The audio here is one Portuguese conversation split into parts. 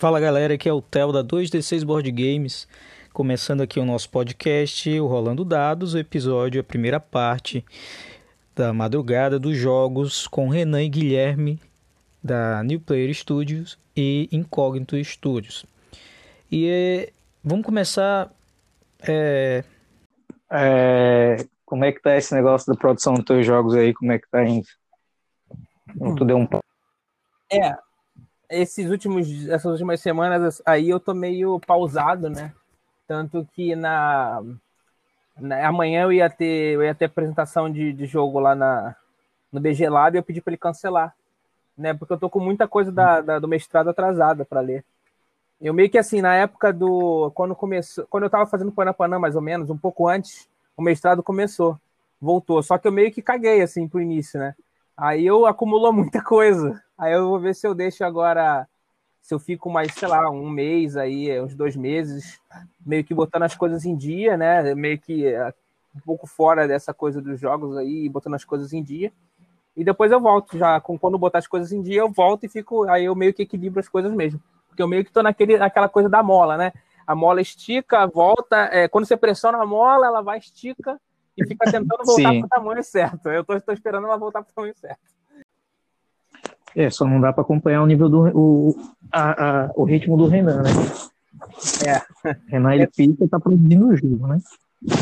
Fala galera, aqui é o Theo da 2D6 Board Games, começando aqui o nosso podcast, o Rolando Dados, o episódio, a primeira parte da madrugada dos jogos com Renan e Guilherme da New Player Studios e Incognito Studios. E é, vamos começar. É... É, como é que tá esse negócio da produção dos teus jogos aí? Como é que tá indo? Tu deu um. É, esses últimos, essas últimas semanas aí eu tô meio pausado, né? Tanto que na, na amanhã eu ia ter eu ia ter apresentação de, de jogo lá na, no BG Lab e eu pedi para ele cancelar, né? Porque eu tô com muita coisa da, da do mestrado atrasada para ler. Eu meio que assim, na época do quando começou, quando eu tava fazendo Panapanã mais ou menos, um pouco antes, o mestrado começou, voltou. Só que eu meio que caguei assim pro início, né? Aí eu acumulou muita coisa. Aí eu vou ver se eu deixo agora, se eu fico mais, sei lá, um mês aí, uns dois meses, meio que botando as coisas em dia, né? Meio que é, um pouco fora dessa coisa dos jogos aí, botando as coisas em dia. E depois eu volto já, com quando botar as coisas em dia, eu volto e fico, aí eu meio que equilibro as coisas mesmo. Porque eu meio que tô naquele, naquela coisa da mola, né? A mola estica, volta, é, quando você pressiona a mola, ela vai, estica e fica tentando voltar para o tamanho certo. Eu tô, tô esperando ela voltar para o tamanho certo. É, só não dá para acompanhar o nível do o, a, a, o ritmo do Renan, né? É. Renan ele pica e tá produzindo o jogo, né?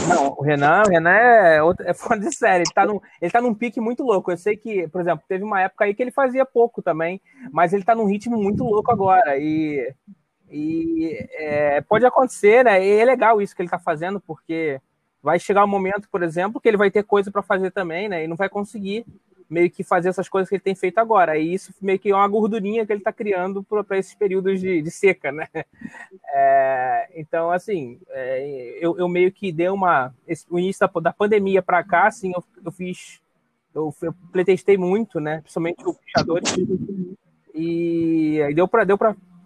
Não, o Renan, o Renan é, outro, é fora de série, ele tá, num, ele tá num pique muito louco. Eu sei que, por exemplo, teve uma época aí que ele fazia pouco também, mas ele tá num ritmo muito louco agora. E, e é, pode acontecer, né? E é legal isso que ele tá fazendo, porque vai chegar um momento, por exemplo, que ele vai ter coisa para fazer também, né? E não vai conseguir meio que fazer essas coisas que ele tem feito agora. E isso meio que é uma gordurinha que ele está criando para esses períodos de, de seca, né? É, então, assim, é, eu, eu, meio que dei uma. Esse, o início da, da pandemia para cá, assim, eu, eu fiz. Eu, eu muito, né? Principalmente o Puxadores. E aí deu para deu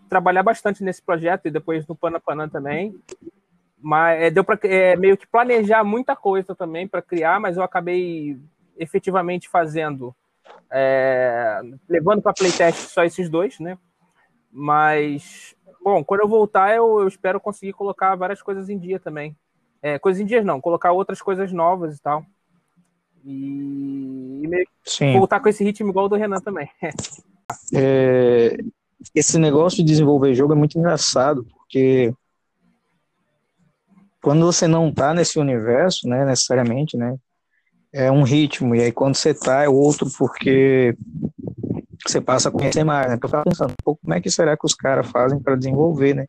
trabalhar bastante nesse projeto e depois no Panapanã também. Mas é, deu para é, meio que planejar muita coisa também para criar, mas eu acabei efetivamente fazendo, é, levando para playtest só esses dois, né? Mas, bom, quando eu voltar, eu, eu espero conseguir colocar várias coisas em dia também. É, coisas em dias não, colocar outras coisas novas e tal. E, e voltar com esse ritmo igual do Renan também. É, esse negócio de desenvolver jogo é muito engraçado, porque quando você não está nesse universo, né, necessariamente, né, é um ritmo, e aí quando você tá é outro, porque você passa a conhecer mais, né? Eu tava pensando, pô, como é que será que os caras fazem para desenvolver, né?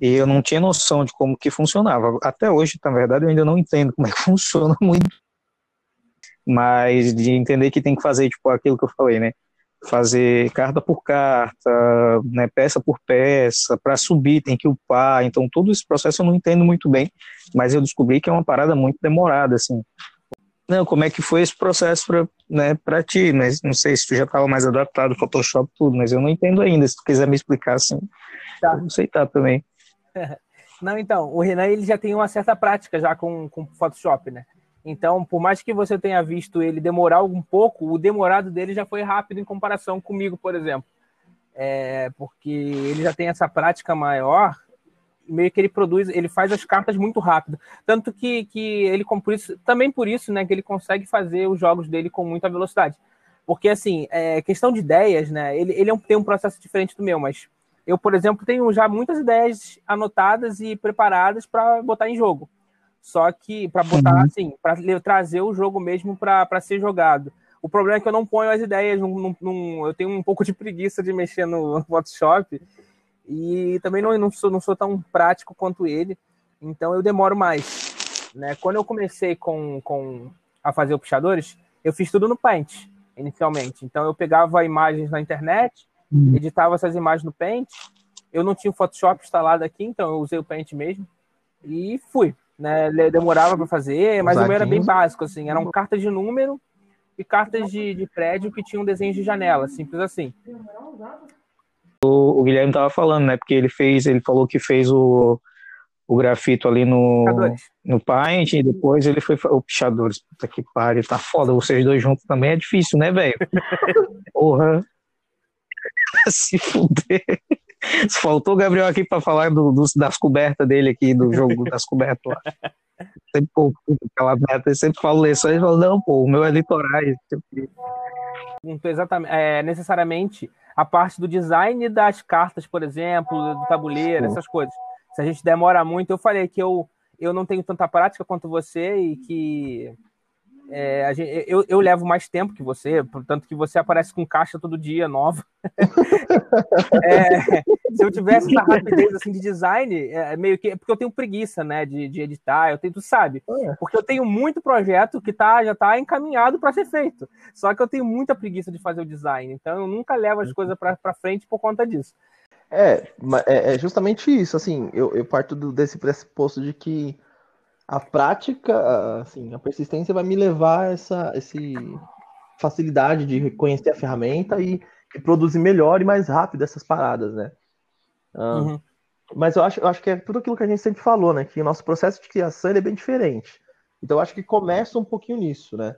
E eu não tinha noção de como que funcionava. Até hoje, na verdade, eu ainda não entendo como é que funciona muito. Mas de entender que tem que fazer, tipo, aquilo que eu falei, né? Fazer carta por carta, né? peça por peça, para subir tem que upar. Então, todo esse processo eu não entendo muito bem, mas eu descobri que é uma parada muito demorada, assim. Não, como é que foi esse processo para né, pra ti, mas não sei se tu já estava mais adaptado ao Photoshop tudo, mas eu não entendo ainda, se tu quiser me explicar assim, tá. eu sei tá também. Não, então, o Renan ele já tem uma certa prática já com, com Photoshop, né? Então, por mais que você tenha visto ele demorar um pouco, o demorado dele já foi rápido em comparação comigo, por exemplo. É, porque ele já tem essa prática maior meio que ele produz, ele faz as cartas muito rápido. Tanto que, que ele, por isso, também por isso, né, que ele consegue fazer os jogos dele com muita velocidade. Porque, assim, é, questão de ideias, né, ele, ele é um, tem um processo diferente do meu, mas eu, por exemplo, tenho já muitas ideias anotadas e preparadas para botar em jogo. Só que, para botar, uhum. assim, para trazer o jogo mesmo para ser jogado. O problema é que eu não ponho as ideias, num, num, eu tenho um pouco de preguiça de mexer no Photoshop, e também não, não, sou, não sou tão prático quanto ele, então eu demoro mais. Né? Quando eu comecei com, com a fazer o puxadores, eu fiz tudo no Paint, inicialmente. Então eu pegava imagens na internet, uhum. editava essas imagens no Paint. Eu não tinha o Photoshop instalado aqui, então eu usei o Paint mesmo e fui. Né? Demorava para fazer, mas o meu era bem básico, assim, eram cartas de número e cartas de, de prédio que tinham desenhos de janela, simples assim o, Guilherme tava falando, né? Porque ele fez, ele falou que fez o, o grafito ali no, no Paint e depois ele foi o Pichadores. Puta que pariu, tá foda. Vocês dois juntos também é difícil, né, velho? Porra. Se fuder. Faltou o Gabriel aqui para falar do, do, das cobertas dele aqui, do jogo das cobertas lá. Sempre, pô, aquela meta, eu sempre falo isso, aí falo, não, pô, o meu é litorais. Exatamente, é, necessariamente a parte do design das cartas, por exemplo, do tabuleiro, essas coisas. Se a gente demora muito, eu falei que eu, eu não tenho tanta prática quanto você e que é, gente, eu, eu, levo mais tempo que você, portanto que você aparece com caixa todo dia nova. é, se eu tivesse essa rapidez assim de design, é meio que porque eu tenho preguiça, né, de, de editar. Eu tenho, tu sabe, é. porque eu tenho muito projeto que tá já está encaminhado para ser feito. Só que eu tenho muita preguiça de fazer o design, então eu nunca levo as coisas para frente por conta disso. É, é, é justamente isso. Assim, eu, eu parto do, desse pressuposto de que a prática, assim, a persistência vai me levar a essa esse facilidade de reconhecer a ferramenta e, e produzir melhor e mais rápido essas paradas, né? uhum. Mas eu acho, eu acho que é tudo aquilo que a gente sempre falou, né? Que o nosso processo de criação é bem diferente. Então eu acho que começa um pouquinho nisso, né?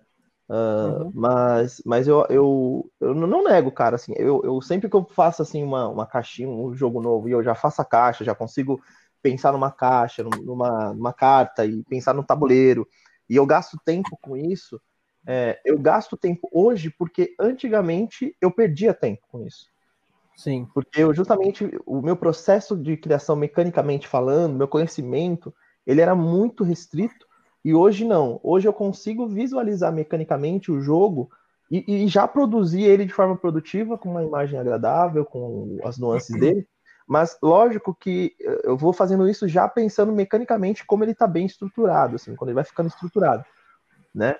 Uh, uhum. Mas, mas eu, eu, eu não nego, cara, assim, eu, eu sempre que eu faço assim uma, uma caixinha, um jogo novo, e eu já faço a caixa, já consigo pensar numa caixa, numa, numa carta e pensar no tabuleiro, e eu gasto tempo com isso, é, eu gasto tempo hoje porque antigamente eu perdia tempo com isso. Sim. Porque eu justamente o meu processo de criação mecanicamente falando, meu conhecimento, ele era muito restrito e hoje não. Hoje eu consigo visualizar mecanicamente o jogo e, e já produzir ele de forma produtiva, com uma imagem agradável, com as nuances dele. Mas lógico que eh, eu vou fazendo isso já pensando mecanicamente como ele está bem estruturado, assim, quando ele vai ficando estruturado, né?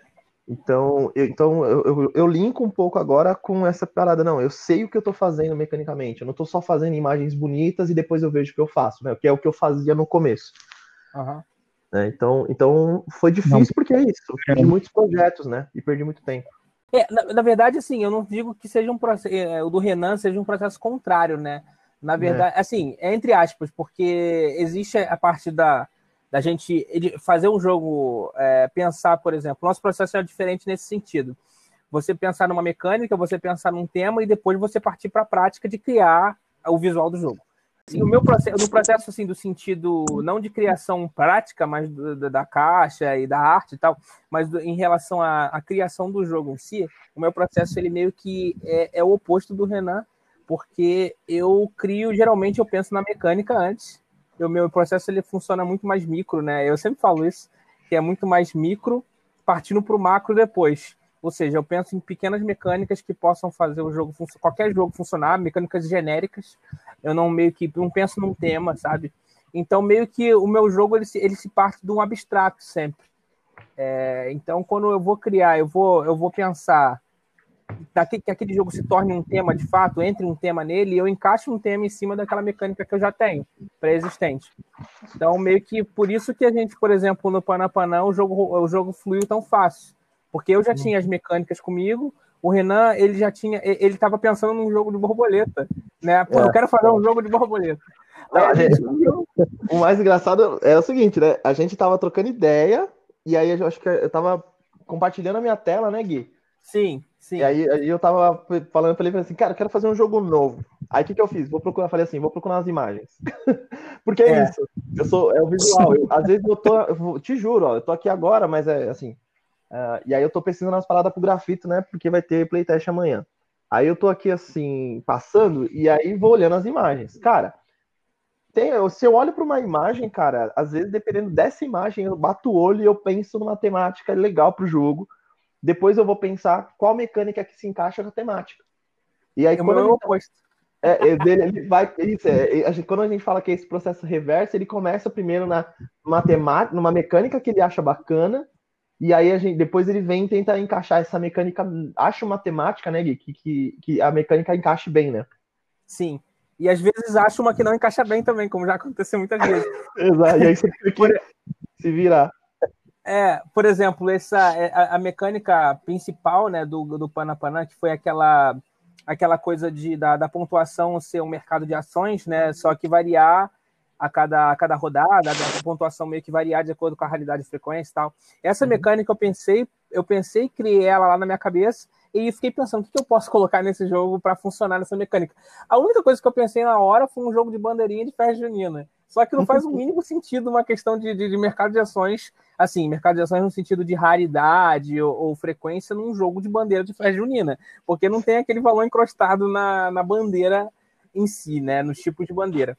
Então, eu, então eu, eu, eu, linko um pouco agora com essa parada, não, eu sei o que eu estou fazendo mecanicamente, eu não estou só fazendo imagens bonitas e depois eu vejo o que eu faço, né? Que é o que eu fazia no começo. Uhum. Né? Então, então foi difícil não. porque é isso, eu perdi muitos projetos, né? E perdi muito tempo. É, na, na verdade, assim, eu não digo que seja um processo, é, o do Renan seja um processo contrário, né? Na é. verdade, é. assim, é entre aspas, porque existe a parte da, da gente fazer um jogo, é, pensar, por exemplo, nosso processo é diferente nesse sentido. Você pensar numa mecânica, você pensar num tema e depois você partir para a prática de criar o visual do jogo. Assim, o meu processo, no processo assim do sentido não de criação prática, mas do, da caixa e da arte e tal, mas do, em relação à, à, criação do jogo em si, o meu processo ele meio que é, é o oposto do Renan porque eu crio, geralmente eu penso na mecânica antes. O meu processo ele funciona muito mais micro, né? Eu sempre falo isso, que é muito mais micro, partindo para o macro depois. Ou seja, eu penso em pequenas mecânicas que possam fazer o jogo qualquer jogo funcionar, mecânicas genéricas. Eu não meio que não penso num tema, sabe? Então meio que o meu jogo ele se, ele se parte de um abstrato sempre. É, então quando eu vou criar, eu vou eu vou pensar que aquele jogo se torne um tema de fato, entre um tema nele, e eu encaixo um tema em cima daquela mecânica que eu já tenho, pré-existente. Então, meio que por isso que a gente, por exemplo, no Panapanã, o jogo, o jogo fluiu tão fácil. Porque eu já tinha as mecânicas comigo, o Renan, ele já tinha, ele estava pensando num jogo de borboleta, né? Pô, é. eu quero fazer um jogo de borboleta. Não, gente... o mais engraçado é o seguinte, né? A gente tava trocando ideia, e aí eu acho que eu tava compartilhando a minha tela, né, Gui? Sim. Sim. E aí, aí eu tava falando pra ele assim, cara, eu quero fazer um jogo novo. Aí o que, que eu fiz? Vou procurar, falei assim, vou procurar as imagens. Porque é, é, isso. Eu sou, é o visual. Eu, às vezes eu tô, eu te juro, ó, eu tô aqui agora, mas é assim. Uh, e aí eu tô pesquisando as paradas pro grafito, né? Porque vai ter playtest amanhã. Aí eu tô aqui assim, passando, e aí vou olhando as imagens. Cara, tem, se eu olho para uma imagem, cara, às vezes, dependendo dessa imagem, eu bato o olho e eu penso numa temática legal pro jogo. Depois eu vou pensar qual mecânica que se encaixa com a temática. E aí, é quando o oposto. É, ele, ele vai, isso, é, a gente, quando a gente fala que é esse processo reverso, ele começa primeiro na matemática, numa mecânica que ele acha bacana, e aí a gente, depois ele vem tentar encaixar essa mecânica, acha uma temática, né, Gui, que, que, que a mecânica encaixe bem, né? Sim. E às vezes acha uma que não encaixa bem também, como já aconteceu muitas vezes. Exato, e aí você tem que se virar. É, por exemplo, essa é, a, a mecânica principal, né, do, do Panapanã, que foi aquela aquela coisa de da, da, pontuação ser um mercado de ações, né, só que variar a cada, a cada rodada, a pontuação meio que variar de acordo com a realidade de frequência e tal. Essa uhum. mecânica eu pensei, eu pensei, criei ela lá na minha cabeça, e fiquei pensando, o que eu posso colocar nesse jogo para funcionar nessa mecânica? A única coisa que eu pensei na hora foi um jogo de bandeirinha de festa junina. Só que não faz o mínimo sentido uma questão de, de, de, mercado de ações, assim, mercado de ações no sentido de raridade ou, ou, frequência num jogo de bandeira de festa junina, porque não tem aquele valor encrostado na, na bandeira em si, né, nos tipos de bandeira.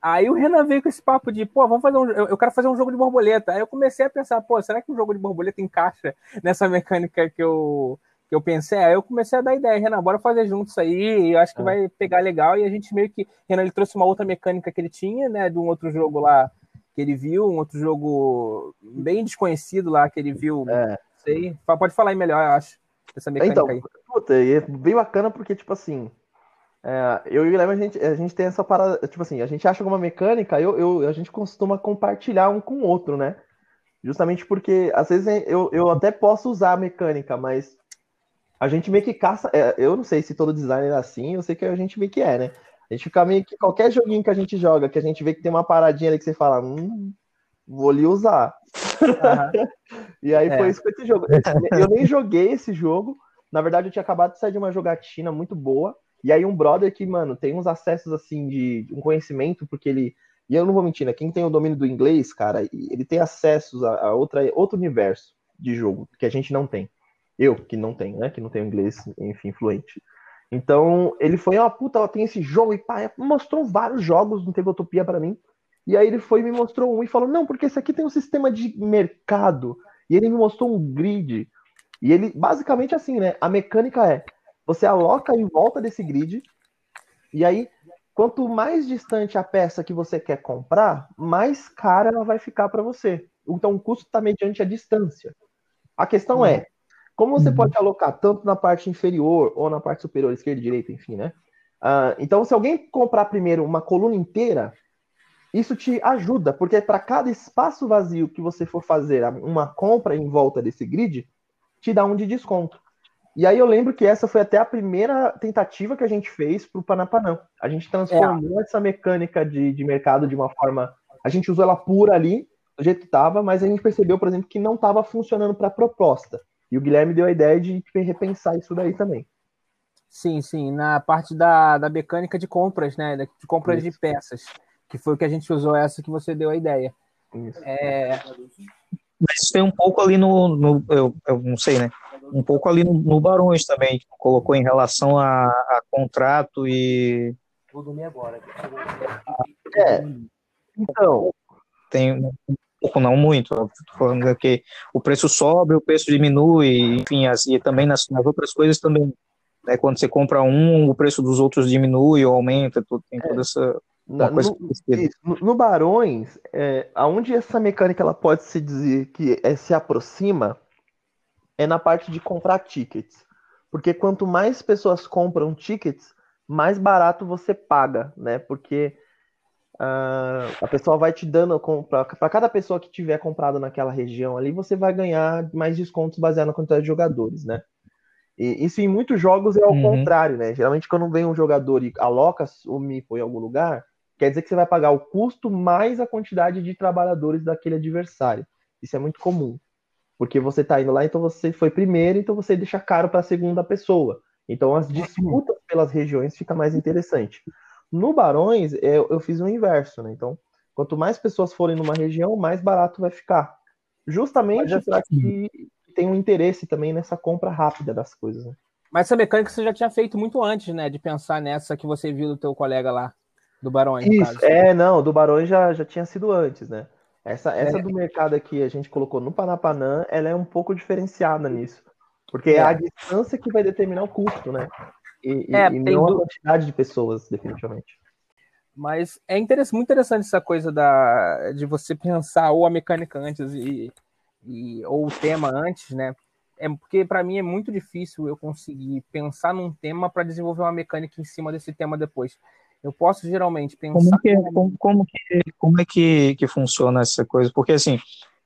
Aí o Renan veio com esse papo de, pô, vamos fazer um. Eu quero fazer um jogo de borboleta. Aí eu comecei a pensar, pô, será que um jogo de borboleta encaixa nessa mecânica que eu, eu pensei? Aí eu comecei a dar ideia, Renan, bora fazer juntos aí. Eu acho que é. vai pegar legal. E a gente meio que. Renan ele trouxe uma outra mecânica que ele tinha, né? De um outro jogo lá que ele viu, um outro jogo bem desconhecido lá que ele viu. É. Sei. Pode falar aí melhor, eu acho. Dessa mecânica então, aí. Puta, é bem bacana porque, tipo assim. É, eu e o Guilherme, a gente, a gente tem essa parada, tipo assim, a gente acha alguma mecânica, eu, eu, a gente costuma compartilhar um com o outro, né? Justamente porque, às vezes, eu, eu até posso usar a mecânica, mas a gente meio que caça. É, eu não sei se todo designer é assim, eu sei que a gente meio que é, né? A gente fica meio que. Qualquer joguinho que a gente joga, que a gente vê que tem uma paradinha ali que você fala, hum, vou lhe usar. Uhum. e aí é. foi isso com esse jogo. Eu nem joguei esse jogo. Na verdade, eu tinha acabado de sair de uma jogatina muito boa. E aí um brother que, mano, tem uns acessos assim de um conhecimento, porque ele. E eu não vou mentir, né? Quem tem o domínio do inglês, cara, ele tem acessos a, a outra, outro universo de jogo que a gente não tem. Eu, que não tenho, né? Que não tenho inglês, enfim, fluente. Então, ele foi, ó, oh, puta, tem esse jogo e pá, mostrou vários jogos no Tabletopia para mim. E aí ele foi e me mostrou um e falou: "Não, porque esse aqui tem um sistema de mercado". E ele me mostrou um grid. E ele basicamente assim, né? A mecânica é: você aloca em volta desse grid, e aí, quanto mais distante a peça que você quer comprar, mais cara ela vai ficar para você. Então, o custo está mediante a distância. A questão é, uhum. é, como você uhum. pode alocar tanto na parte inferior ou na parte superior, esquerda e direita, enfim, né? Uh, então, se alguém comprar primeiro uma coluna inteira, isso te ajuda, porque para cada espaço vazio que você for fazer uma compra em volta desse grid, te dá um de desconto. E aí eu lembro que essa foi até a primeira tentativa que a gente fez para o Panapanã. A gente transformou é. essa mecânica de, de mercado de uma forma. A gente usou ela pura ali, do jeito que estava, mas a gente percebeu, por exemplo, que não estava funcionando para a proposta. E o Guilherme deu a ideia de repensar isso daí também. Sim, sim, na parte da, da mecânica de compras, né? De compras isso. de peças, que foi o que a gente usou essa que você deu a ideia. Isso. É... Mas tem um pouco ali no, no eu, eu não sei, né? um pouco ali no, no Barões também, que colocou em relação a, a contrato e. Vou dormir agora. É. Então. Tem pouco, não muito. Estou falando que o preço sobe, o preço diminui, enfim, as, e também nas, nas outras coisas também. Né, quando você compra um, o preço dos outros diminui ou aumenta, tudo, tem toda essa. No, no, no, Barões, é, aonde essa mecânica ela pode se dizer que é, se aproxima é na parte de comprar tickets. Porque quanto mais pessoas compram tickets, mais barato você paga, né? Porque uh, a pessoa vai te dando para cada pessoa que tiver comprado naquela região ali, você vai ganhar mais descontos baseado na quantidade de jogadores, né? E isso em muitos jogos é ao uhum. contrário, né? Geralmente quando vem um jogador e aloca o MIPO em algum lugar, quer dizer que você vai pagar o custo mais a quantidade de trabalhadores daquele adversário. Isso é muito comum. Porque você está indo lá, então você foi primeiro, então você deixa caro para a segunda pessoa. Então as disputas pelas regiões fica mais interessante. No Barões, eu, eu fiz o inverso, né? Então, quanto mais pessoas forem numa região, mais barato vai ficar. Justamente para que tenha um interesse também nessa compra rápida das coisas. Né? Mas essa mecânica você já tinha feito muito antes, né? De pensar nessa que você viu do teu colega lá, do Barões. Isso, é, não, do Barões já, já tinha sido antes, né? Essa, essa é. do mercado aqui, a gente colocou no Panapanã, ela é um pouco diferenciada nisso. Porque é, é a distância que vai determinar o custo, né? E, é, e não a quantidade de pessoas, definitivamente. Mas é interessante, muito interessante essa coisa da, de você pensar ou a mecânica antes e, e ou o tema antes, né? É porque para mim é muito difícil eu conseguir pensar num tema para desenvolver uma mecânica em cima desse tema depois. Eu posso geralmente pensar. Como, que, como, como, que, como é que, que funciona essa coisa? Porque, assim,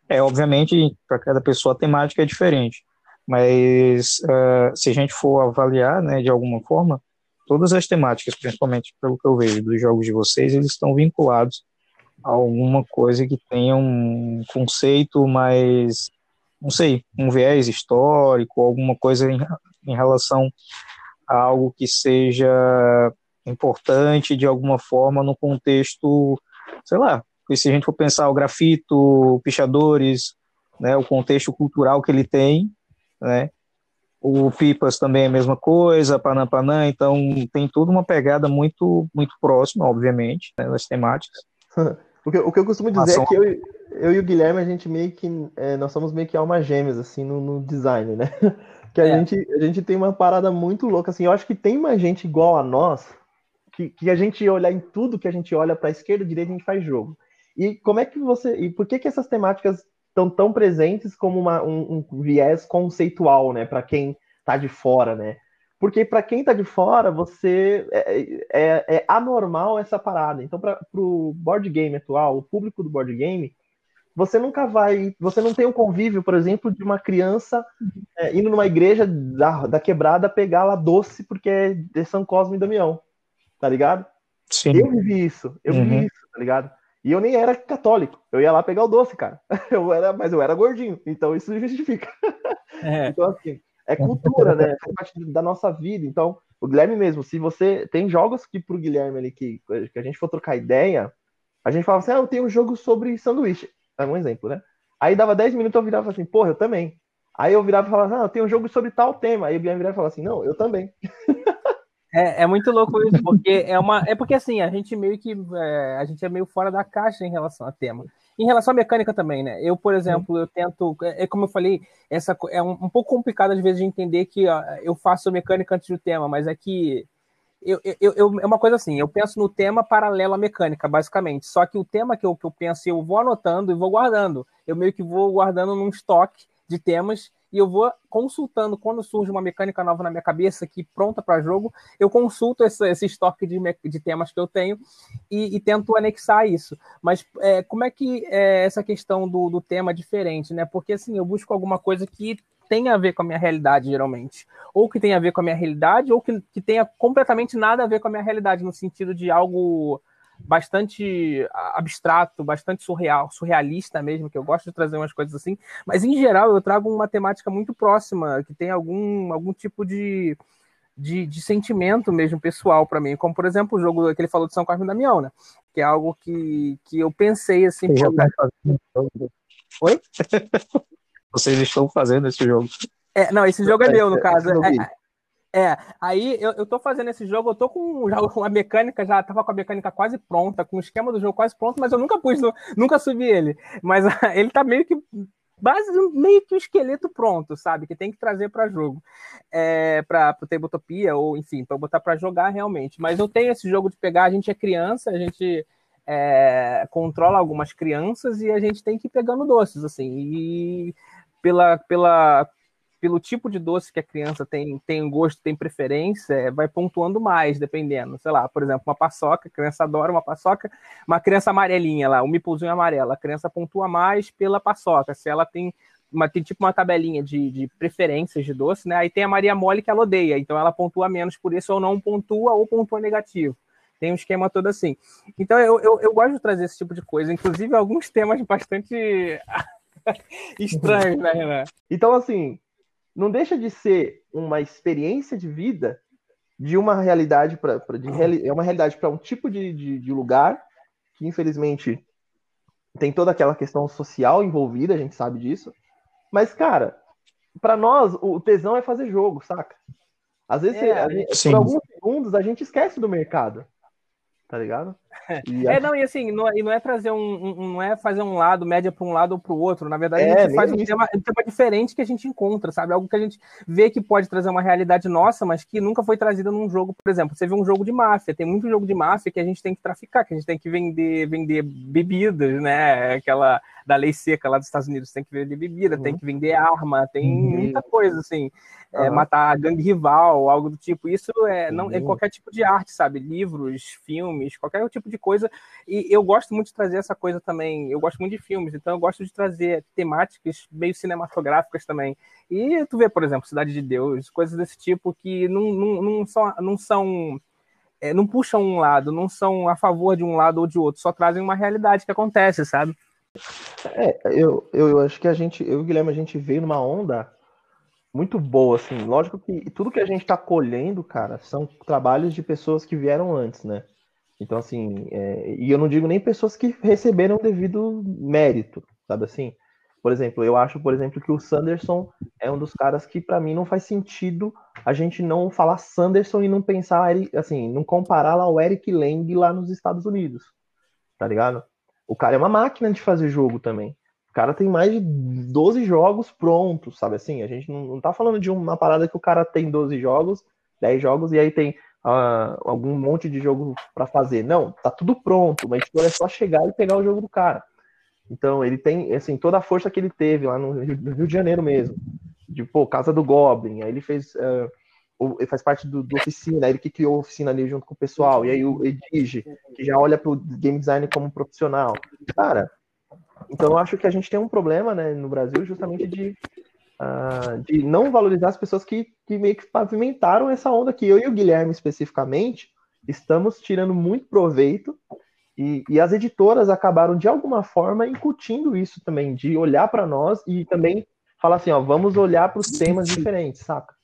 é obviamente, para cada pessoa a temática é diferente. Mas uh, se a gente for avaliar, né, de alguma forma, todas as temáticas, principalmente pelo que eu vejo dos jogos de vocês, eles estão vinculados a alguma coisa que tenha um conceito mais, não sei, um viés histórico, alguma coisa em relação a algo que seja importante de alguma forma no contexto, sei lá, se a gente for pensar o grafito, pichadores, né, o contexto cultural que ele tem, né, o Pipas também é a mesma coisa, Panampanã, então tem toda uma pegada muito muito próxima, obviamente, né, das temáticas. o, que, o que eu costumo dizer Ação... é que eu, eu e o Guilherme, a gente meio que, é, nós somos meio que almas gêmeas, assim, no, no design, né? que a, é. gente, a gente tem uma parada muito louca, assim, eu acho que tem mais gente igual a nós, que, que a gente olhar em tudo que a gente olha para esquerda e direita, a gente faz jogo. E como é que você, e por que que essas temáticas estão tão presentes como uma, um, um viés conceitual, né, para quem tá de fora, né? Porque para quem tá de fora, você é, é, é anormal essa parada. Então, para o board game atual, o público do board game, você nunca vai. Você não tem um convívio, por exemplo, de uma criança é, indo numa igreja da, da quebrada pegar lá doce porque é de São Cosme e Damião. Tá ligado? Sim. Eu vivi isso. Eu uhum. vivi isso, tá ligado? E eu nem era católico. Eu ia lá pegar o doce, cara. Eu era, mas eu era gordinho. Então isso justifica. É. Então, assim, é cultura, né? Faz parte da nossa vida. Então, o Guilherme mesmo, se você. Tem jogos que pro Guilherme ali que, que a gente for trocar ideia, a gente fala assim: ah, eu tenho um jogo sobre sanduíche. É um exemplo, né? Aí dava 10 minutos eu virava assim, porra, eu também. Aí eu virava e falava, ah, eu tenho um jogo sobre tal tema. Aí o Guilherme virava e falava assim, não, eu também. É, é muito louco isso, porque é uma. É porque assim, a gente meio que. É, a gente é meio fora da caixa em relação a tema. Em relação à mecânica também, né? Eu, por exemplo, eu tento. É, é como eu falei, essa é um, um, pouco complicado às vezes de entender que ó, eu faço mecânica antes do tema, mas é que. Eu, eu, eu, é uma coisa assim, eu penso no tema paralelo à mecânica, basicamente. Só que o tema que eu, que eu penso, eu vou anotando e vou guardando. Eu meio que vou guardando num estoque de temas e eu vou consultando quando surge uma mecânica nova na minha cabeça que pronta para jogo, eu consulto esse, esse estoque de, de, temas que eu tenho e, e tento anexar isso. Mas é, como é que é essa questão do, do tema diferente, né? Porque assim, eu busco alguma coisa que tenha a ver com a minha realidade, geralmente. Ou que tenha a ver com a minha realidade, ou que, que tenha completamente nada a ver com a minha realidade, no sentido de algo bastante abstrato, bastante surreal, surrealista mesmo, que eu gosto de trazer umas coisas assim, mas em geral eu trago uma temática muito próxima, que tem algum, algum tipo de, de, de sentimento mesmo pessoal para mim, como por exemplo o jogo que ele falou de São Carlos e Damião, né? Que é algo que, que eu pensei assim. Pô, tá Oi? Vocês estão fazendo esse jogo. É, não, esse jogo é meu, no caso. É, é, aí eu, eu tô fazendo esse jogo, eu tô com já a mecânica, já tava com a mecânica quase pronta, com o esquema do jogo quase pronto, mas eu nunca pus, no, nunca subi ele. Mas ele tá meio que base, meio que um esqueleto pronto, sabe? Que tem que trazer para jogo, é, para o Tabletopia, ou enfim, para botar para jogar realmente. Mas eu tenho esse jogo de pegar, a gente é criança, a gente é, controla algumas crianças e a gente tem que ir pegando doces, assim. E pela, pela pelo tipo de doce que a criança tem, tem gosto, tem preferência, é, vai pontuando mais, dependendo. Sei lá, por exemplo, uma paçoca, a criança adora uma paçoca, uma criança amarelinha lá, um mipulzinho amarelo, a criança pontua mais pela paçoca. Se ela tem uma, tem tipo uma tabelinha de, de preferências de doce, né? Aí tem a Maria Mole que ela odeia, então ela pontua menos por isso, ou não pontua, ou pontua negativo. Tem um esquema todo assim. Então eu, eu, eu gosto de trazer esse tipo de coisa, inclusive alguns temas bastante estranhos, né, Renan? Então, assim, não deixa de ser uma experiência de vida de uma realidade para é uma realidade para um tipo de, de, de, lugar que infelizmente tem toda aquela questão social envolvida, a gente sabe disso. Mas cara, para nós o tesão é fazer jogo, saca? Às vezes, é, gente, por alguns segundos a gente esquece do mercado tá ligado? é, não, e assim, não, e não é trazer um, um, não é fazer um lado, média para um lado ou para o outro. Na verdade, é, a gente faz um tema, um tema, diferente que a gente encontra, sabe? Algo que a gente vê que pode trazer uma realidade nossa, mas que nunca foi trazida num jogo, por exemplo. Você vê um jogo de máfia, tem muito jogo de máfia que a gente tem que traficar, que a gente tem que vender, vender bebidas, né? Aquela da lei seca lá dos Estados Unidos, tem que vender bebida, uhum. tem que vender arma, tem uhum. muita coisa assim é, matar gangue rival, algo do tipo. Isso é não é qualquer tipo de arte, sabe? Livros, filmes, qualquer tipo de coisa. E eu gosto muito de trazer essa coisa também. Eu gosto muito de filmes, então eu gosto de trazer temáticas meio cinematográficas também. E tu vê, por exemplo, Cidade de Deus, coisas desse tipo que não, não, não são, não são é, não puxam um lado, não são a favor de um lado ou de outro, só trazem uma realidade que acontece, sabe? É, eu, eu, eu acho que a gente, eu e o Guilherme, a gente veio numa onda muito boa, assim. Lógico que tudo que a gente está colhendo, cara, são trabalhos de pessoas que vieram antes, né? Então, assim, é, e eu não digo nem pessoas que receberam devido mérito, sabe assim? Por exemplo, eu acho, por exemplo, que o Sanderson é um dos caras que, para mim, não faz sentido a gente não falar Sanderson e não pensar, assim, não comparar lá o Eric Lang lá nos Estados Unidos, tá ligado? O cara é uma máquina de fazer jogo também. O cara tem mais de 12 jogos prontos, sabe assim? A gente não, não tá falando de uma parada que o cara tem 12 jogos, 10 jogos, e aí tem uh, algum monte de jogo para fazer. Não, tá tudo pronto. Uma editora é só chegar e pegar o jogo do cara. Então, ele tem, assim, toda a força que ele teve lá no Rio, no Rio de Janeiro mesmo. De, pô, Casa do Goblin. Aí ele fez. Uh, ele faz parte do, do, Oficina, ele que criou a oficina ali junto com o pessoal. E aí o Edige, que já olha pro game design como profissional. Cara, então eu acho que a gente tem um problema né, no Brasil justamente de, uh, de não valorizar as pessoas que, que meio que pavimentaram essa onda aqui. Eu e o Guilherme especificamente estamos tirando muito proveito e, e, as editoras acabaram, de alguma forma, incutindo isso também, de olhar para nós e também falar assim, ó, vamos olhar para os temas diferentes, saca?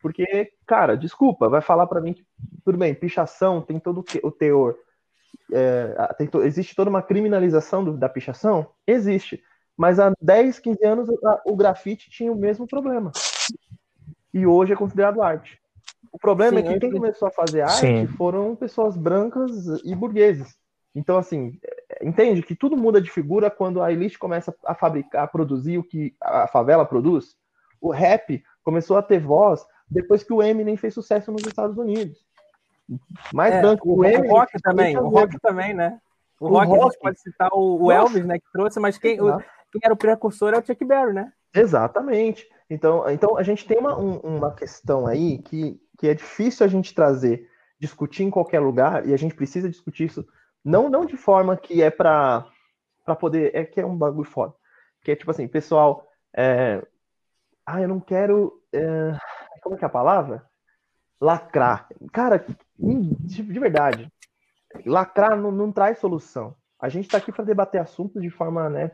Porque, cara, desculpa, vai falar para mim que, tudo bem, pichação tem todo o teor. É, tem to, existe toda uma criminalização do, da pichação? Existe. Mas há 10, 15 anos a, o grafite tinha o mesmo problema. E hoje é considerado arte. O problema Sim, é que quem começou a fazer arte Sim. foram pessoas brancas e burgueses. Então, assim, entende que tudo muda de figura quando a elite começa a fabricar, a produzir o que a favela produz. O rap começou a ter voz depois que o Eminem fez sucesso nos Estados Unidos. Mais é, branco o, o Eminem. O rock também, o rock também, né? O, o rock, rock, pode citar o, o Elvis, né, que trouxe, mas quem, o, quem era o precursor é o Chuck Berry, né? Exatamente. Então, então a gente tem uma, um, uma questão aí que, que é difícil a gente trazer, discutir em qualquer lugar, e a gente precisa discutir isso não, não de forma que é para poder. É que é um bagulho foda. Que é tipo assim, pessoal. É, ah, eu não quero. É, como que é a palavra? Lacrar. Cara, de, de verdade. Lacrar não, não traz solução. A gente está aqui para debater assuntos de forma né,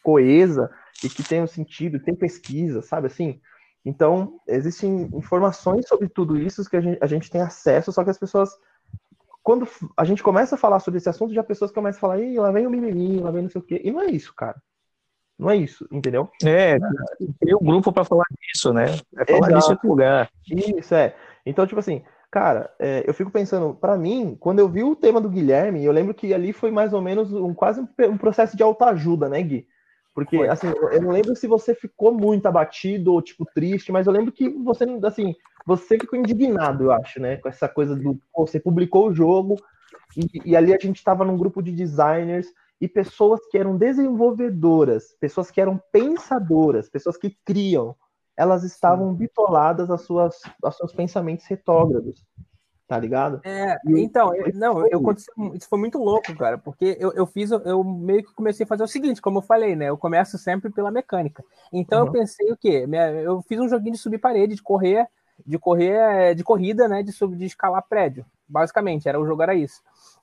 coesa e que tenham sentido, tem pesquisa, sabe assim? Então, existem informações sobre tudo isso que a gente, a gente tem acesso, só que as pessoas quando a gente começa a falar sobre esse assunto, já pessoas começam a falar, Ih, lá vem o mimimi, lá vem não sei o quê. E não é isso, cara. Não é isso, entendeu? É, tem um grupo para falar disso, né? É falar Exato. disso em outro lugar. Isso, é. Então, tipo assim, cara, é, eu fico pensando, para mim, quando eu vi o tema do Guilherme, eu lembro que ali foi mais ou menos um, quase um, processo de autoajuda, né, Gui? Porque, foi. assim, eu não lembro se você ficou muito abatido ou, tipo, triste, mas eu lembro que você, assim, você ficou indignado, eu acho, né? Com essa coisa do. Pô, você publicou o jogo e, e ali a gente estava num grupo de designers e pessoas que eram desenvolvedoras, pessoas que eram pensadoras, pessoas que criam, elas estavam bitoladas às suas, aos seus pensamentos retrógrados tá ligado? É, então, eu, não, eu, isso foi muito louco, cara, porque eu, eu fiz, eu meio que comecei a fazer o seguinte, como eu falei, né? Eu começo sempre pela mecânica. Então uhum. eu pensei o quê? Eu fiz um joguinho de subir parede, de correr, de correr, é, de corrida, né? De, subir, de escalar prédio. Basicamente, era o jogo era isso.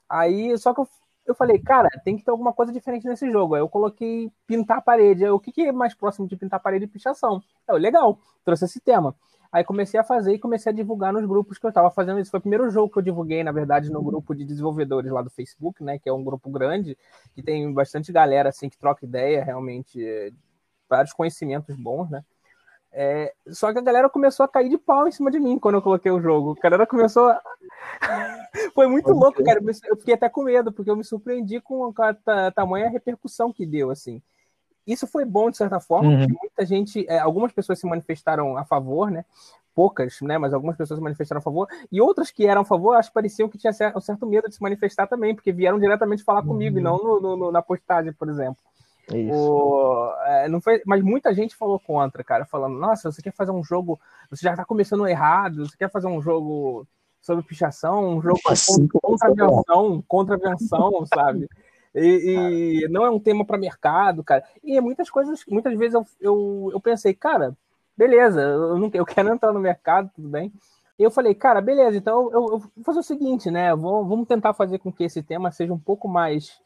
Aí, só que eu, eu falei, cara, tem que ter alguma coisa diferente nesse jogo. Aí eu coloquei pintar a parede. Aí, o que, que é mais próximo de pintar a parede e pichação? Eu, legal, trouxe esse tema. Aí comecei a fazer e comecei a divulgar nos grupos que eu estava fazendo isso. Foi o primeiro jogo que eu divulguei, na verdade, no grupo de desenvolvedores lá do Facebook, né? Que é um grupo grande, que tem bastante galera assim que troca ideia, realmente, é, vários conhecimentos bons, né? É, só que a galera começou a cair de pau em cima de mim quando eu coloquei o jogo. A galera começou a... Foi muito louco, cara. Eu fiquei até com medo, porque eu me surpreendi com a tamanha repercussão que deu, assim. Isso foi bom, de certa forma, uhum. muita gente, é, algumas pessoas se manifestaram a favor, né? Poucas, né? Mas algumas pessoas se manifestaram a favor. E outras que eram a favor, acho que pareciam que tinha um certo medo de se manifestar também, porque vieram diretamente falar comigo uhum. e não no, no, na postagem, por exemplo. O, é, não foi, mas muita gente falou contra, cara, falando: nossa, você quer fazer um jogo, você já tá começando errado, você quer fazer um jogo sobre pichação, um jogo assim, contra aviação, contra aviação, sabe? E, e não é um tema para mercado, cara. E muitas coisas, muitas vezes eu, eu, eu pensei, cara, beleza, eu, não, eu quero entrar no mercado, tudo bem. E eu falei, cara, beleza, então eu, eu vou fazer o seguinte, né? Vou, vamos tentar fazer com que esse tema seja um pouco mais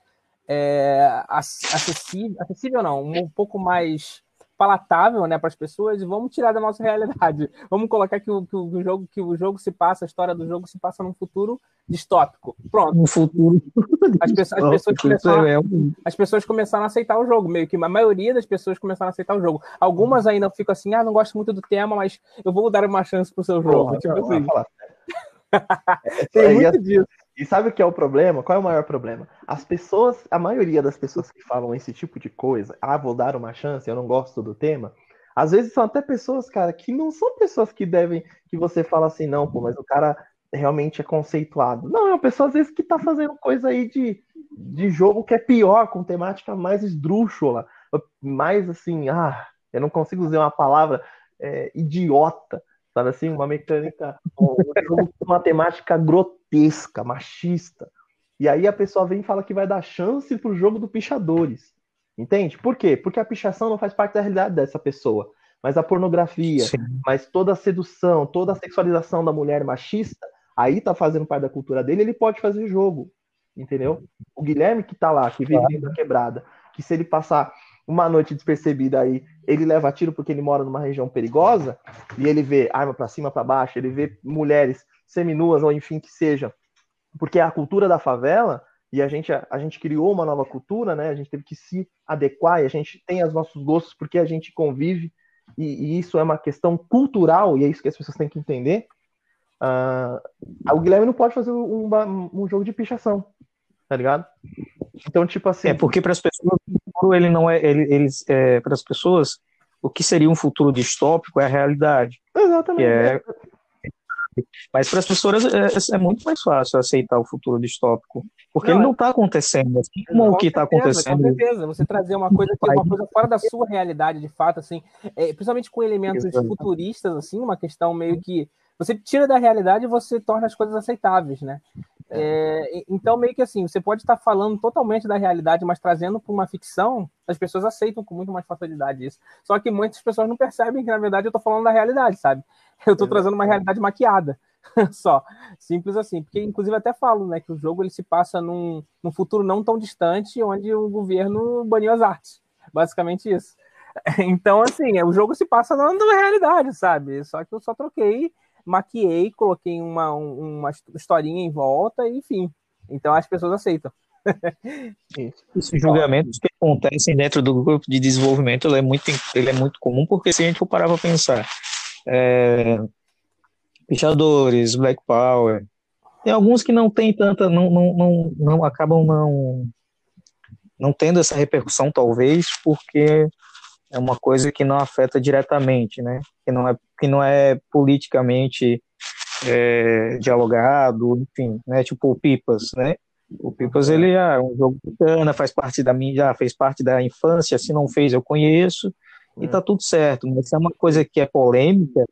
é, acessível, acessível não, um pouco mais palatável, né, para as pessoas e vamos tirar da nossa realidade. Vamos colocar que o, que o jogo que o jogo se passa, a história do jogo se passa num futuro distópico. Pronto. No futuro. As pessoas, as pessoas, começaram, a, as pessoas começaram a aceitar o jogo, meio que a maioria das pessoas começaram a aceitar o jogo. Algumas ainda ficam assim, ah, não gosto muito do tema, mas eu vou dar uma chance pro seu jogo. Porra, tipo assim. Tem é, muito disso. E sabe o que é o problema? Qual é o maior problema? As pessoas, a maioria das pessoas que falam esse tipo de coisa, ah, vou dar uma chance, eu não gosto do tema, às vezes são até pessoas, cara, que não são pessoas que devem, que você fala assim, não, pô, mas o cara realmente é conceituado. Não, é uma pessoa, às vezes, que tá fazendo coisa aí de, de jogo que é pior, com temática mais esdrúxula, mais assim, ah, eu não consigo dizer uma palavra é, idiota, sabe assim? Uma mecânica, um uma temática grotesca, machista. E aí a pessoa vem e fala que vai dar chance pro jogo do Pichadores. Entende? Por quê? Porque a pichação não faz parte da realidade dessa pessoa. Mas a pornografia, Sim. mas toda a sedução, toda a sexualização da mulher machista, aí tá fazendo parte da cultura dele, ele pode fazer jogo. Entendeu? O Guilherme que tá lá, que vive dentro da quebrada, que se ele passar uma noite despercebida aí, ele leva tiro porque ele mora numa região perigosa, e ele vê arma para cima, para baixo, ele vê mulheres seminuas, ou enfim que seja, porque é a cultura da favela, e a gente, a, a gente criou uma nova cultura, né? A gente teve que se adequar, e a gente tem os nossos gostos porque a gente convive, e, e isso é uma questão cultural, e é isso que as pessoas têm que entender. Uh, o Guilherme não pode fazer um, um jogo de pichação, tá ligado? Então, tipo assim. É porque para as pessoas, ele não é. Ele, eles, é, para as pessoas, o que seria um futuro distópico é a realidade. Exatamente. É... Mas para as pessoas é, é, muito mais fácil aceitar o futuro distópico, porque não, ele não está acontecendo. Assim como o que está acontecendo. Com certeza, você trazer uma coisa que é uma coisa fora da sua realidade, de fato, assim, é, principalmente com elementos Exato. futuristas, assim, uma questão meio que você tira da realidade e você torna as coisas aceitáveis, né? É, então, meio que assim, você pode estar falando totalmente da realidade, mas trazendo para uma ficção, as pessoas aceitam com muito mais facilidade isso. Só que muitas pessoas não percebem que, na verdade, eu estou falando da realidade, sabe? Eu estou trazendo uma realidade maquiada. Só. Simples assim. Porque, inclusive, até falo né, que o jogo ele se passa num, num futuro não tão distante, onde o governo baniu as artes. Basicamente isso. Então, assim, o jogo se passa na realidade, sabe? Só que eu só troquei maquiei, coloquei uma, uma historinha em volta, enfim. Então as pessoas aceitam. Esses julgamentos que acontecem dentro do grupo de desenvolvimento ele é muito, ele é muito comum, porque se a gente for parar para pensar, é, pichadores, Black Power, tem alguns que não tem tanta, não, não, não, não acabam não, não tendo essa repercussão, talvez, porque é uma coisa que não afeta diretamente, né? Que não é, que não é politicamente é, dialogado, enfim, né? Tipo o Pipas, né? O Pipas ele é um jogo bacana, faz parte da minha, já fez parte da infância, se não fez eu conheço e tá tudo certo. Mas se é uma coisa que é polêmica,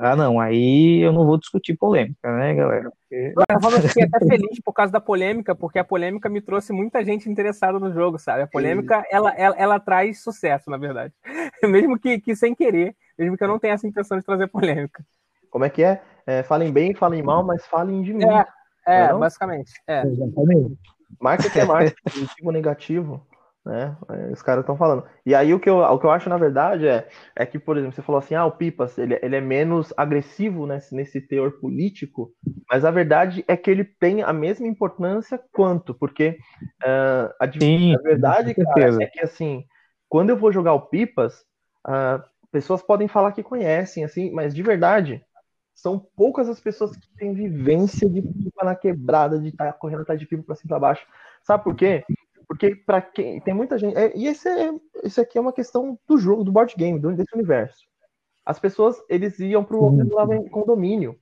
ah, não, aí eu não vou discutir polêmica, né, galera? Porque... Eu fiquei até feliz por causa da polêmica, porque a polêmica me trouxe muita gente interessada no jogo, sabe? A polêmica, ela, ela, ela, traz sucesso, na verdade. Mesmo que, que sem querer, mesmo que eu não tenha essa intenção de trazer polêmica. Como é que é? é falem bem, falem mal, mas falem de mim. É, é, é basicamente. É. Exatamente. Marketing é marketing, positivo ou negativo né? É, os caras estão falando. E aí o que, eu, o que eu acho, na verdade, é, é que, por exemplo, você falou assim, ah, o Pipas, ele, ele é menos agressivo nesse, nesse teor político, mas a verdade é que ele tem a mesma importância quanto, porque uh, a, Sim, a verdade, cara, é que, assim, quando eu vou jogar o Pipas, uh, pessoas podem falar que conhecem, assim, mas de verdade, são poucas as pessoas que têm vivência de pipa na quebrada, de estar tá correndo atrás de pipa para cima para baixo. Sabe por quê? Porque para quem tem muita gente. É, e esse, é, esse aqui é uma questão do jogo, do board game, do, desse universo. As pessoas, eles iam pro uhum. lá em condomínio.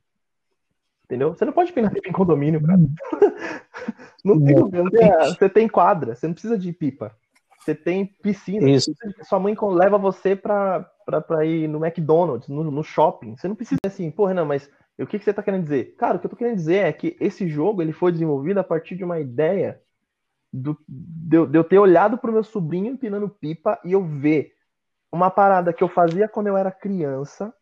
Entendeu? Você não pode pinar pipa em condomínio, cara. Uhum. não tem, não tem, você tem quadra, você não precisa de pipa. Você tem piscina. Isso. Sua mãe leva você pra, pra, pra ir no McDonald's, no, no shopping. Você não precisa assim, porra, não, mas o que, que você tá querendo dizer? Cara, o que eu tô querendo dizer é que esse jogo ele foi desenvolvido a partir de uma ideia do, de, eu, de eu ter olhado pro meu sobrinho empinando pipa e eu ver uma parada que eu fazia quando eu era criança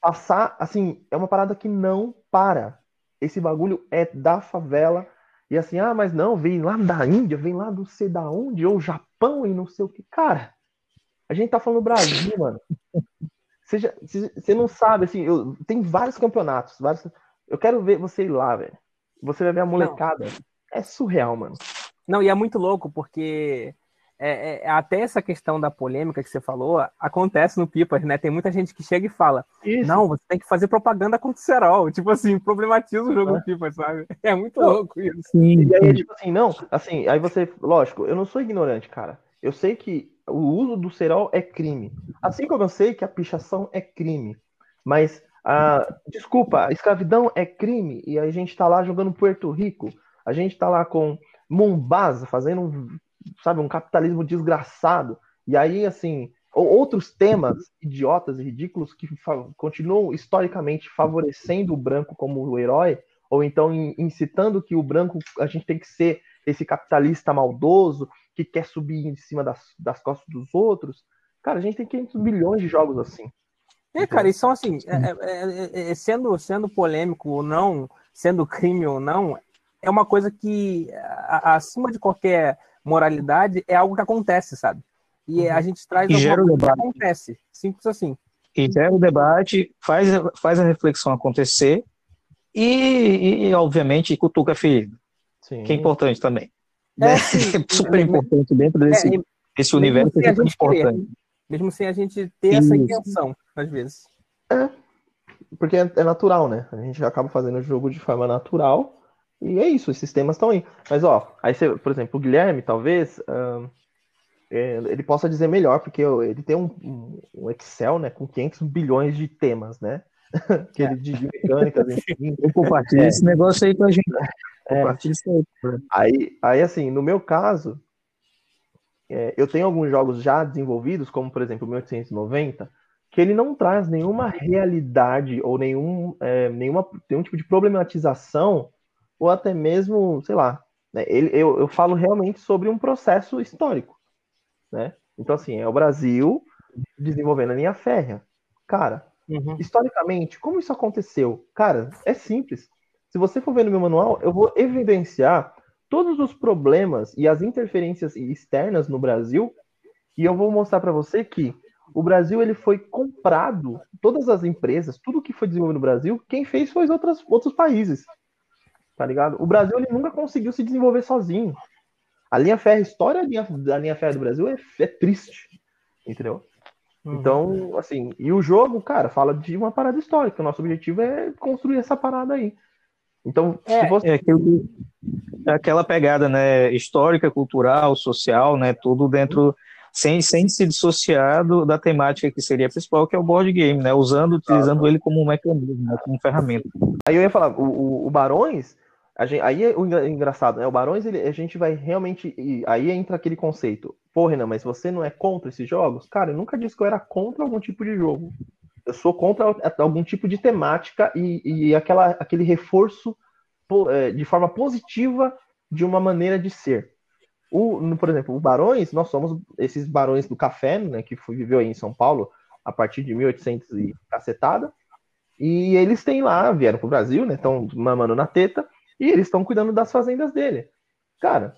passar, assim, é uma parada que não para. Esse bagulho é da favela. E assim, ah, mas não, vem lá da Índia, vem lá do sei da onde, ou Japão e não sei o que. Cara, A gente tá falando do Brasil, mano. Você, você não sabe, assim, eu, tem vários campeonatos, vários, eu quero ver você ir lá, velho. Você vai ver a molecada. Não. É surreal, mano. Não, e é muito louco, porque é, é, até essa questão da polêmica que você falou acontece no Pipas, né? Tem muita gente que chega e fala: Isso. Não, você tem que fazer propaganda contra o Serol. Tipo assim, problematiza o jogo é. do Pipas, sabe? É muito não. louco isso. Sim. E aí, tipo assim, não, assim, aí você, lógico, eu não sou ignorante, cara. Eu sei que o uso do Serol é crime. Assim como eu sei que a pichação é crime. Mas, a, desculpa, a escravidão é crime e a gente tá lá jogando Puerto Rico. A gente tá lá com Mombasa fazendo sabe, um capitalismo desgraçado. E aí, assim, outros temas idiotas e ridículos que continuam historicamente favorecendo o branco como o herói, ou então incitando que o branco a gente tem que ser esse capitalista maldoso que quer subir em cima das, das costas dos outros. Cara, a gente tem 500 milhões de jogos assim. É, cara, e são assim, é, é, é, sendo, sendo polêmico ou não, sendo crime ou não, é uma coisa que, acima de qualquer moralidade é algo que acontece, sabe? E a uhum. gente traz e gera o que acontece. Simples assim. E gera o debate, faz, faz a reflexão acontecer e, e obviamente, cutuca a ferida. Sim. Que é importante também. É, né? super importante dentro desse, é, desse universo é importante. mesmo sem a gente ter Isso. essa intenção, às vezes. É, porque é, é natural, né? A gente acaba fazendo o jogo de forma natural e é isso, esses temas estão aí. Mas, ó, aí você, por exemplo, o Guilherme, talvez, uh, ele possa dizer melhor, porque ele tem um, um, Excel, né, com 500 bilhões de temas, né? que ele de mecânicas, enfim. Eu compartilho é. esse negócio aí com a gente. É. Compartilha isso aí. aí. Aí, assim, no meu caso, é, eu tenho alguns jogos já desenvolvidos, como, por exemplo, o 1890, que ele não traz nenhuma realidade ou nenhum, é, nenhuma, nenhum tipo de problematização ou até mesmo, sei lá, né, ele, eu, eu falo realmente sobre um processo histórico, né? Então, assim, é o Brasil desenvolvendo a linha férrea. Cara, uhum. historicamente, como isso aconteceu? Cara, é simples. Se você for ver no meu manual, eu vou evidenciar todos os problemas e as interferências externas no Brasil, e eu vou mostrar para você que o Brasil ele foi comprado, todas as empresas, tudo que foi desenvolvido no Brasil, quem fez foi outras, outros países tá ligado? O Brasil ele nunca conseguiu se desenvolver sozinho. A linha férrea, a história da linha férrea do Brasil é, é triste, entendeu? Uhum. Então, assim, e o jogo, cara, fala de uma parada histórica. O nosso objetivo é construir essa parada aí. Então, é, você... é, aquilo, é aquela pegada, né, histórica, cultural, social, né, tudo dentro, sem, sem se dissociar do, da temática que seria principal, que é o board game, né, usando, utilizando ah, ele como um mecanismo, né, como ferramenta. Aí eu ia falar, o, o Barões, Gente, aí é o engraçado, né? O Barões, ele, a gente vai realmente. Aí entra aquele conceito. Pô, Renan, mas você não é contra esses jogos? Cara, eu nunca disse que eu era contra algum tipo de jogo. Eu sou contra algum tipo de temática e, e aquela, aquele reforço é, de forma positiva de uma maneira de ser. O, por exemplo, o Barões, nós somos esses Barões do Café, né? Que viveu aí em São Paulo a partir de 1800 e cacetada. E eles têm lá, vieram pro Brasil, né? Estão mamando na teta e eles estão cuidando das fazendas dele. Cara,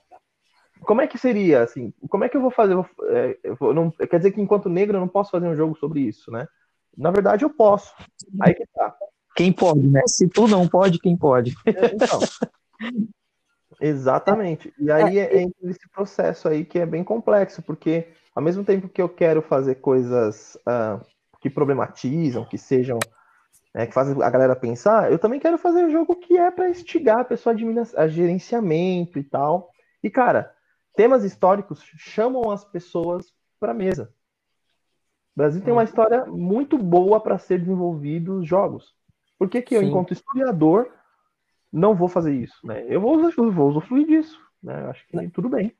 como é que seria assim? Como é que eu vou fazer? Eu, é, eu não, quer dizer que enquanto negro eu não posso fazer um jogo sobre isso, né? Na verdade eu posso. Aí que tá. Quem pode, né? Se tu não pode, quem pode? É, então. Exatamente. E aí é, é esse processo aí que é bem complexo, porque ao mesmo tempo que eu quero fazer coisas uh, que problematizam, que sejam né, que faz a galera pensar, eu também quero fazer um jogo que é para instigar a pessoa a, a gerenciamento e tal. E, cara, temas históricos chamam as pessoas para mesa. O Brasil tem uma uhum. história muito boa para ser desenvolvidos jogos. Por que, que eu, enquanto historiador, não vou fazer isso? Né? Eu vou, vou usufruir disso. Né? Acho que tudo bem.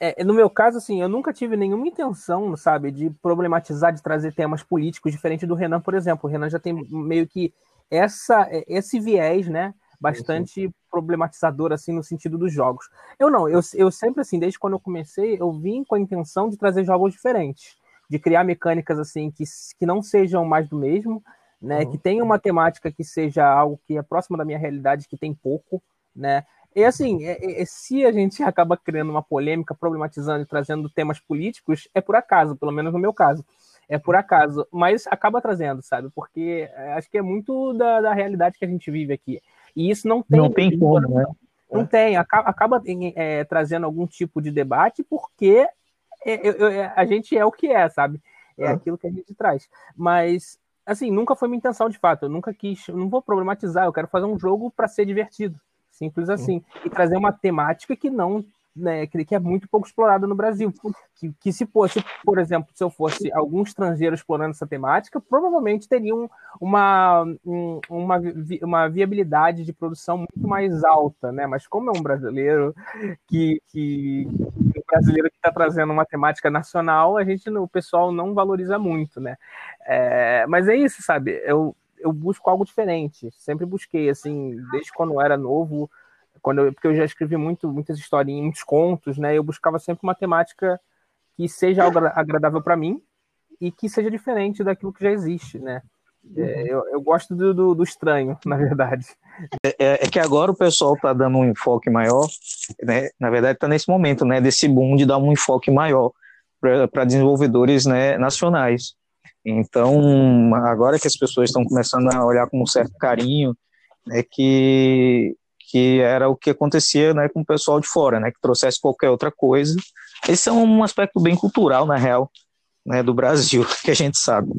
É, no meu caso, assim, eu nunca tive nenhuma intenção, sabe, de problematizar, de trazer temas políticos diferente do Renan, por exemplo. O Renan já tem meio que essa, esse viés, né, bastante sim, sim. problematizador, assim, no sentido dos jogos. Eu não, eu, eu sempre, assim, desde quando eu comecei, eu vim com a intenção de trazer jogos diferentes, de criar mecânicas, assim, que, que não sejam mais do mesmo, né, uhum. que tenha uma temática que seja algo que é próximo da minha realidade, que tem pouco, né, E assim, é, é, se a gente acaba criando uma polêmica, problematizando e trazendo temas políticos, é por acaso, pelo menos no meu caso. É por acaso, mas acaba trazendo, sabe? Porque é, acho que é muito da, da realidade que a gente vive aqui. E isso não tem. Não tem como, né? Não tem, acaba, acaba é, trazendo algum tipo de debate, porque é, a gente é o que é, sabe? É, é aquilo que a gente traz. Mas, assim, nunca foi minha intenção de fato. Eu nunca quis, não vou problematizar, eu quero fazer um jogo para ser divertido. Simples assim. E trazer uma temática que não né, que é muito pouco explorada no Brasil. Que, que se fosse, por exemplo, se eu fosse algum estrangeiro explorando essa temática, provavelmente teriam uma, uma, uma viabilidade de produção muito mais alta, né? Mas como é um brasileiro que, que um brasileiro que está trazendo uma temática nacional, a gente, o pessoal não valoriza muito, né? É, mas é isso, sabe? Eu, eu busco algo diferente. Sempre busquei, assim, desde quando eu era novo quando eu, porque eu já escrevi muito, muitas historinhas, muitos contos, né? Eu buscava sempre uma temática que seja agradável para mim e que seja diferente daquilo que já existe, né? É, uhum. eu, eu, gosto do, do, do, estranho, na verdade. É, é, é, que agora o pessoal está dando um enfoque maior, né? Na verdade, está nesse momento, né? Desse boom de dar um enfoque maior para desenvolvedores né, nacionais. Então, agora que as pessoas estão começando a olhar com um certo carinho, é que que era o que acontecia né, com o pessoal de fora, né, que trouxesse qualquer outra coisa. Esse é um aspecto bem cultural, na real, né, do Brasil, que a gente sabe,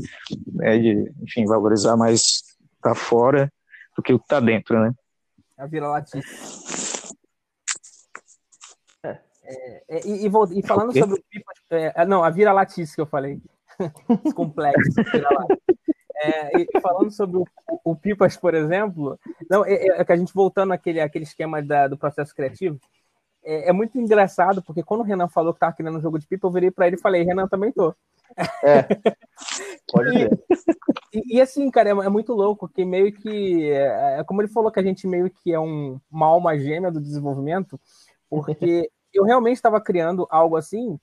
né, de, enfim, valorizar mais tá fora do que o que tá dentro, né. A vira-latice. É, é, e, e, e, falando sobre o pipa, é, não, a vira-latice que eu falei, complexo. É, e falando sobre o, o, Pipas, por exemplo, não, é, é, é, que a gente voltando àquele, àquele esquema da, do processo criativo, é, é, muito engraçado, porque quando o Renan falou que estava querendo um jogo de pipa, eu virei para ele e falei, Renan, também tô. É, pode ser. E, e, assim, cara, é, é, muito louco, que meio que, é, como ele falou que a gente meio que é um, uma alma gêmea do desenvolvimento, porque eu realmente estava criando algo assim,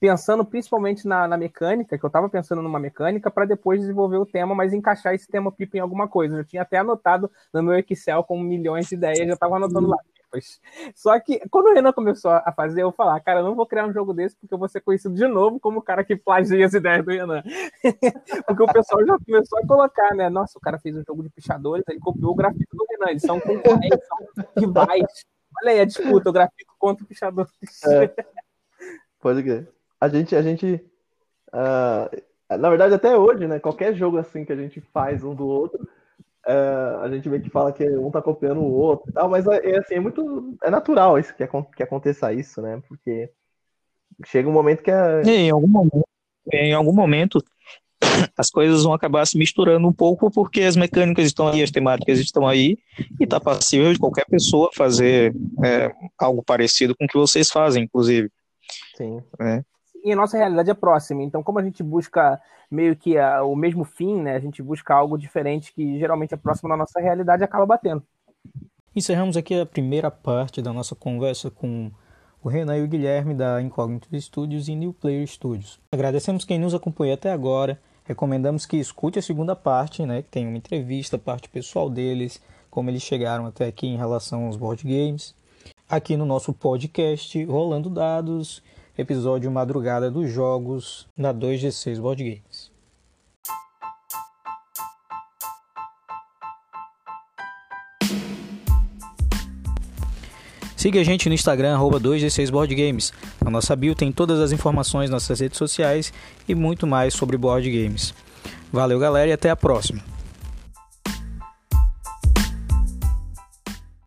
pensando principalmente na, na mecânica, que eu estava pensando numa mecânica, para depois desenvolver o tema, mas encaixar esse tema pipa em alguma coisa. Eu tinha até anotado no meu Excel com milhões de ideias, já estava anotando lá. Pipas. Só que quando o Renan começou a fazer, eu falar, cara, eu não vou criar um jogo desse porque eu vou ser conhecido de novo como o cara que plagia as ideias do Renan. porque o pessoal já começou a colocar, né? Nossa, o cara fez um jogo de pichadores, ele copiou o grafito do Renan, eles são concorrentes, são rivais. Olha aí a disputa, o grafito contra o pichador. É. Pode crer a gente, a gente uh, na verdade, até hoje, né? Qualquer jogo assim que a gente faz um do outro, uh, a gente vê que fala que um tá copiando o outro e tal, mas é, é, assim, é muito. É natural isso que, que aconteça isso, né? Porque chega um momento que é. Em algum momento, em algum momento as coisas vão acabar se misturando um pouco porque as mecânicas estão aí, as temáticas estão aí e está passível de qualquer pessoa fazer é, algo parecido com o que vocês fazem, inclusive. Sim. É e a nossa realidade é próxima. Então, como a gente busca meio que a, o mesmo fim, né? A gente busca algo diferente que geralmente é próximo da nossa realidade e acaba batendo. Encerramos aqui a primeira parte da nossa conversa com o Renan e o Guilherme da Incognito Studios e New Player Studios. Agradecemos quem nos acompanhou até agora. Recomendamos que escute a segunda parte, né, que tem uma entrevista, parte pessoal deles, como eles chegaram até aqui em relação aos board games. Aqui no nosso podcast Rolando Dados episódio Madrugada dos Jogos da 2G6 Board Games. Siga a gente no Instagram, arroba 2G6 Board Games. Na nossa bio tem todas as informações nossas redes sociais e muito mais sobre board games. Valeu, galera, e até a próxima.